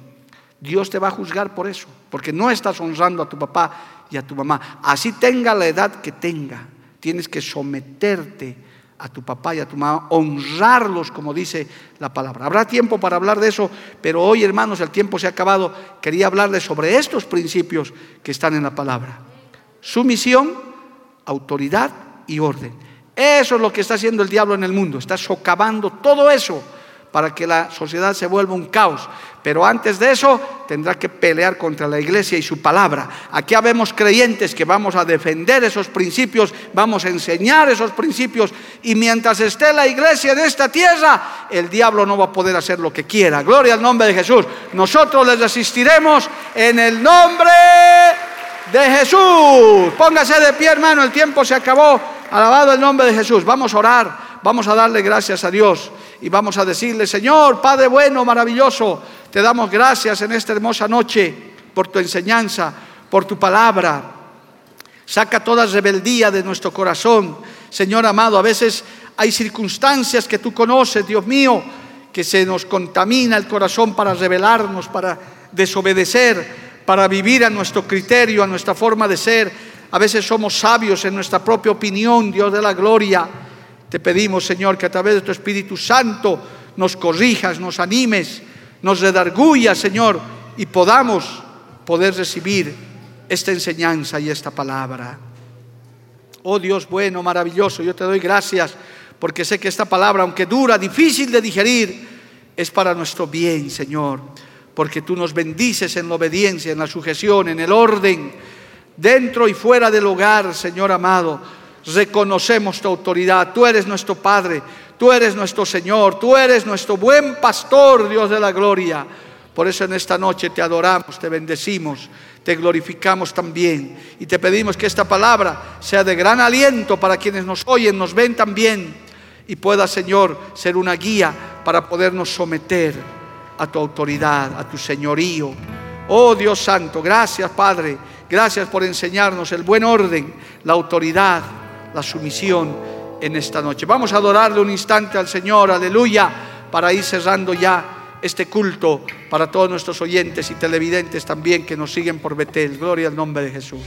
Dios te va a juzgar por eso, porque no estás honrando a tu papá y a tu mamá. Así tenga la edad que tenga, tienes que someterte a tu papá y a tu mamá, honrarlos como dice la palabra. Habrá tiempo para hablar de eso, pero hoy hermanos el tiempo se ha acabado. Quería hablarles sobre estos principios que están en la palabra. Sumisión, autoridad y orden. Eso es lo que está haciendo el diablo en el mundo, está socavando todo eso para que la sociedad se vuelva un caos. Pero antes de eso tendrá que pelear contra la iglesia y su palabra. Aquí habemos creyentes que vamos a defender esos principios, vamos a enseñar esos principios y mientras esté la iglesia en esta tierra, el diablo no va a poder hacer lo que quiera. Gloria al nombre de Jesús. Nosotros les asistiremos en el nombre de Jesús. Póngase de pie, hermano, el tiempo se acabó. Alabado el nombre de Jesús. Vamos a orar, vamos a darle gracias a Dios y vamos a decirle, Señor, Padre bueno, maravilloso, te damos gracias en esta hermosa noche por tu enseñanza, por tu palabra. Saca toda rebeldía de nuestro corazón. Señor amado, a veces hay circunstancias que tú conoces, Dios mío, que se nos contamina el corazón para rebelarnos, para desobedecer, para vivir a nuestro criterio, a nuestra forma de ser. A veces somos sabios en nuestra propia opinión, Dios de la gloria te pedimos, Señor, que a través de tu Espíritu Santo nos corrijas, nos animes, nos redargullas, Señor, y podamos poder recibir esta enseñanza y esta palabra. Oh Dios bueno, maravilloso, yo te doy gracias porque sé que esta palabra, aunque dura, difícil de digerir, es para nuestro bien, Señor, porque tú nos bendices en la obediencia, en la sujeción, en el orden, dentro y fuera del hogar, Señor amado reconocemos tu autoridad. Tú eres nuestro Padre, tú eres nuestro Señor, tú eres nuestro buen pastor, Dios de la gloria. Por eso en esta noche te adoramos, te bendecimos, te glorificamos también y te pedimos que esta palabra sea de gran aliento para quienes nos oyen, nos ven también y pueda, Señor, ser una guía para podernos someter a tu autoridad, a tu señorío. Oh Dios Santo, gracias Padre, gracias por enseñarnos el buen orden, la autoridad la sumisión en esta noche. Vamos a adorarle un instante al Señor, aleluya, para ir cerrando ya este culto para todos nuestros oyentes y televidentes también que nos siguen por Betel. Gloria al nombre de Jesús.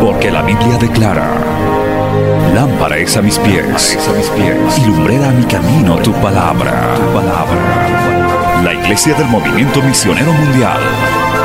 Porque la Biblia declara, lámpara es a mis pies, a y lumbrera a mi camino tu palabra. La Iglesia del Movimiento Misionero Mundial